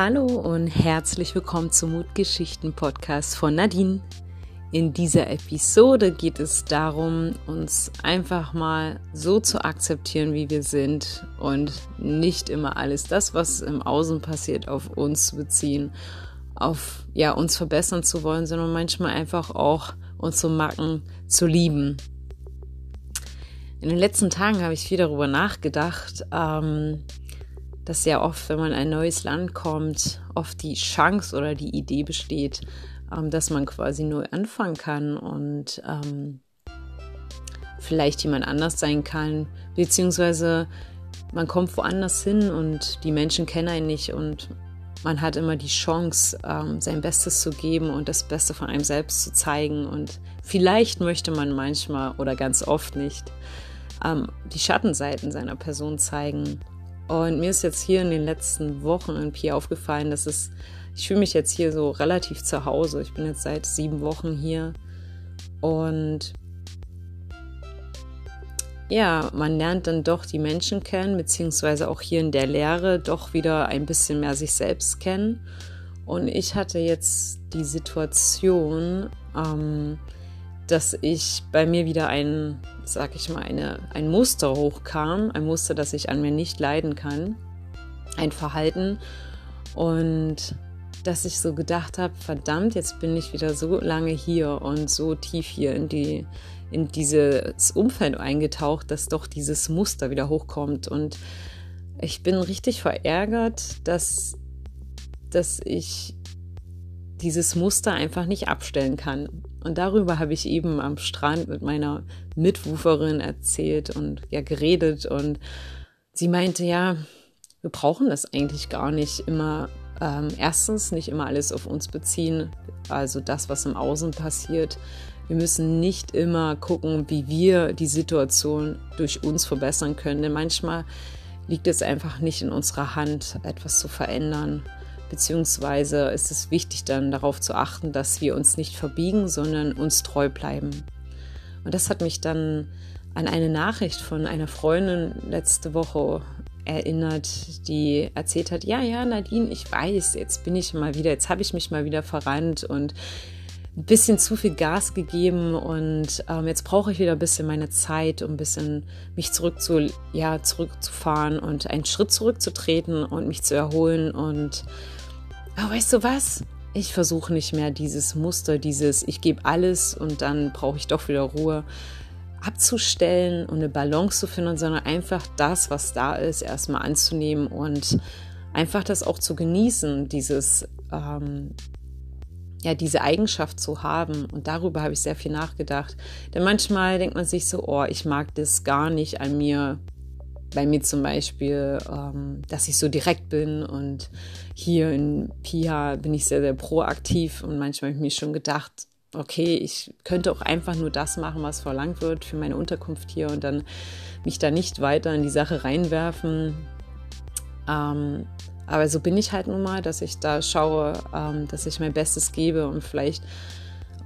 Hallo und herzlich willkommen zum Mutgeschichten-Podcast von Nadine. In dieser Episode geht es darum, uns einfach mal so zu akzeptieren, wie wir sind und nicht immer alles das, was im Außen passiert, auf uns zu beziehen, auf ja uns verbessern zu wollen, sondern manchmal einfach auch unsere Macken zu lieben. In den letzten Tagen habe ich viel darüber nachgedacht, ähm, dass sehr oft, wenn man in ein neues Land kommt, oft die Chance oder die Idee besteht, ähm, dass man quasi neu anfangen kann und ähm, vielleicht jemand anders sein kann, beziehungsweise man kommt woanders hin und die Menschen kennen einen nicht und man hat immer die Chance, ähm, sein Bestes zu geben und das Beste von einem selbst zu zeigen. Und vielleicht möchte man manchmal oder ganz oft nicht ähm, die Schattenseiten seiner Person zeigen. Und mir ist jetzt hier in den letzten Wochen irgendwie aufgefallen, dass es ich fühle mich jetzt hier so relativ zu Hause. Ich bin jetzt seit sieben Wochen hier und ja, man lernt dann doch die Menschen kennen, beziehungsweise auch hier in der Lehre doch wieder ein bisschen mehr sich selbst kennen. Und ich hatte jetzt die Situation, ähm, dass ich bei mir wieder ein, sag ich mal, eine, ein Muster hochkam, ein Muster, das ich an mir nicht leiden kann, ein Verhalten. Und dass ich so gedacht habe, verdammt, jetzt bin ich wieder so lange hier und so tief hier in die in dieses Umfeld eingetaucht, dass doch dieses Muster wieder hochkommt und ich bin richtig verärgert, dass dass ich dieses Muster einfach nicht abstellen kann. Und darüber habe ich eben am Strand mit meiner Mitwuferin erzählt und ja geredet und sie meinte, ja, wir brauchen das eigentlich gar nicht immer ähm, erstens nicht immer alles auf uns beziehen, also das, was im Außen passiert. Wir müssen nicht immer gucken, wie wir die Situation durch uns verbessern können, denn manchmal liegt es einfach nicht in unserer Hand, etwas zu verändern. Beziehungsweise ist es wichtig, dann darauf zu achten, dass wir uns nicht verbiegen, sondern uns treu bleiben. Und das hat mich dann an eine Nachricht von einer Freundin letzte Woche erinnert, die erzählt hat, ja, ja, Nadine, ich weiß, jetzt bin ich mal wieder, jetzt habe ich mich mal wieder verrannt und ein bisschen zu viel Gas gegeben und ähm, jetzt brauche ich wieder ein bisschen meine Zeit, um ein bisschen mich zurück zu, ja, zurückzufahren und einen Schritt zurückzutreten und mich zu erholen und oh, weißt du was? Ich versuche nicht mehr dieses Muster, dieses ich gebe alles und dann brauche ich doch wieder Ruhe abzustellen und eine Balance zu finden, sondern einfach das, was da ist, erstmal anzunehmen und einfach das auch zu genießen, dieses, ähm, ja, diese Eigenschaft zu haben. Und darüber habe ich sehr viel nachgedacht. Denn manchmal denkt man sich so, oh, ich mag das gar nicht an mir. Bei mir zum Beispiel, ähm, dass ich so direkt bin und hier in Pia bin ich sehr, sehr proaktiv und manchmal habe ich mir schon gedacht, okay, ich könnte auch einfach nur das machen, was verlangt wird für meine Unterkunft hier und dann mich da nicht weiter in die Sache reinwerfen. Ähm, aber so bin ich halt nun mal, dass ich da schaue, ähm, dass ich mein Bestes gebe und vielleicht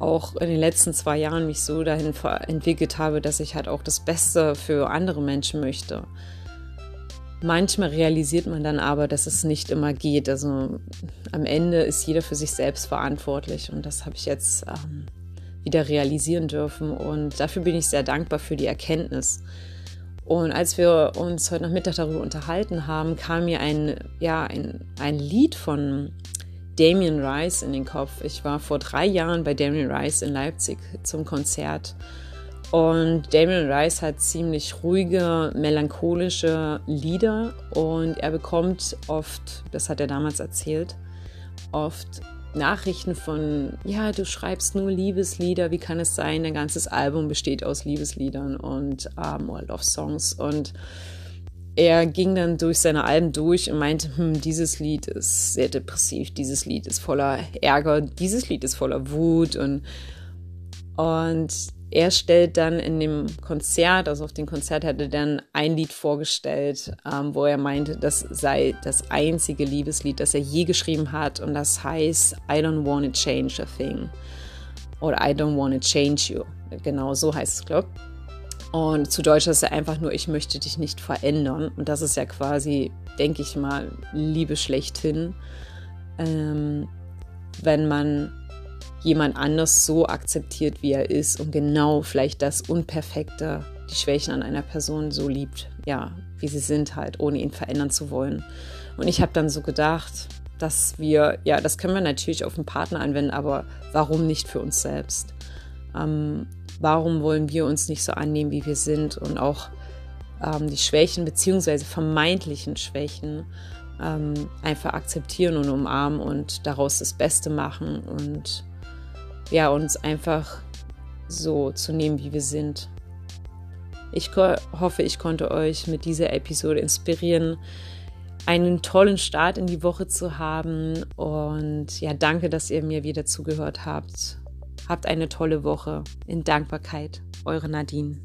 auch in den letzten zwei Jahren mich so dahin entwickelt habe, dass ich halt auch das Beste für andere Menschen möchte. Manchmal realisiert man dann aber, dass es nicht immer geht. Also am Ende ist jeder für sich selbst verantwortlich und das habe ich jetzt ähm, wieder realisieren dürfen und dafür bin ich sehr dankbar für die Erkenntnis. Und als wir uns heute Nachmittag darüber unterhalten haben, kam mir ein, ja, ein, ein Lied von Damien Rice in den Kopf. Ich war vor drei Jahren bei Damien Rice in Leipzig zum Konzert. Und Damien Rice hat ziemlich ruhige, melancholische Lieder und er bekommt oft, das hat er damals erzählt, oft Nachrichten von, ja, du schreibst nur Liebeslieder, wie kann es sein, dein ganzes Album besteht aus Liebesliedern und ähm, oder Love Songs. Und er ging dann durch seine Alben durch und meinte, hm, dieses Lied ist sehr depressiv, dieses Lied ist voller Ärger, dieses Lied ist voller Wut und, und er stellt dann in dem Konzert, also auf dem Konzert hat er dann ein Lied vorgestellt, ähm, wo er meinte, das sei das einzige Liebeslied, das er je geschrieben hat und das heißt I don't wanna change a thing oder I don't wanna change you. Genau so heißt es, glaube ich. Und zu Deutsch ist er einfach nur, ich möchte dich nicht verändern. Und das ist ja quasi, denke ich mal, Liebe schlechthin. ähm, wenn man jemand anders so akzeptiert, wie er ist und genau vielleicht das Unperfekte, die Schwächen an einer Person so liebt, ja, wie sie sind halt, ohne ihn verändern zu wollen. Und ich habe dann so gedacht, dass wir, ja, das können wir natürlich auf den Partner anwenden, aber warum nicht für uns selbst? Ähm, warum wollen wir uns nicht so annehmen, wie wir sind und auch ähm, die Schwächen beziehungsweise vermeintlichen Schwächen ähm, einfach akzeptieren und umarmen und daraus das Beste machen und ja, uns einfach so zu nehmen, wie wir sind. Ich hoffe, ich konnte euch mit dieser Episode inspirieren, einen tollen Start in die Woche zu haben. Und ja, danke, dass ihr mir wieder zugehört habt. Habt eine tolle Woche. In Dankbarkeit, eure Nadine.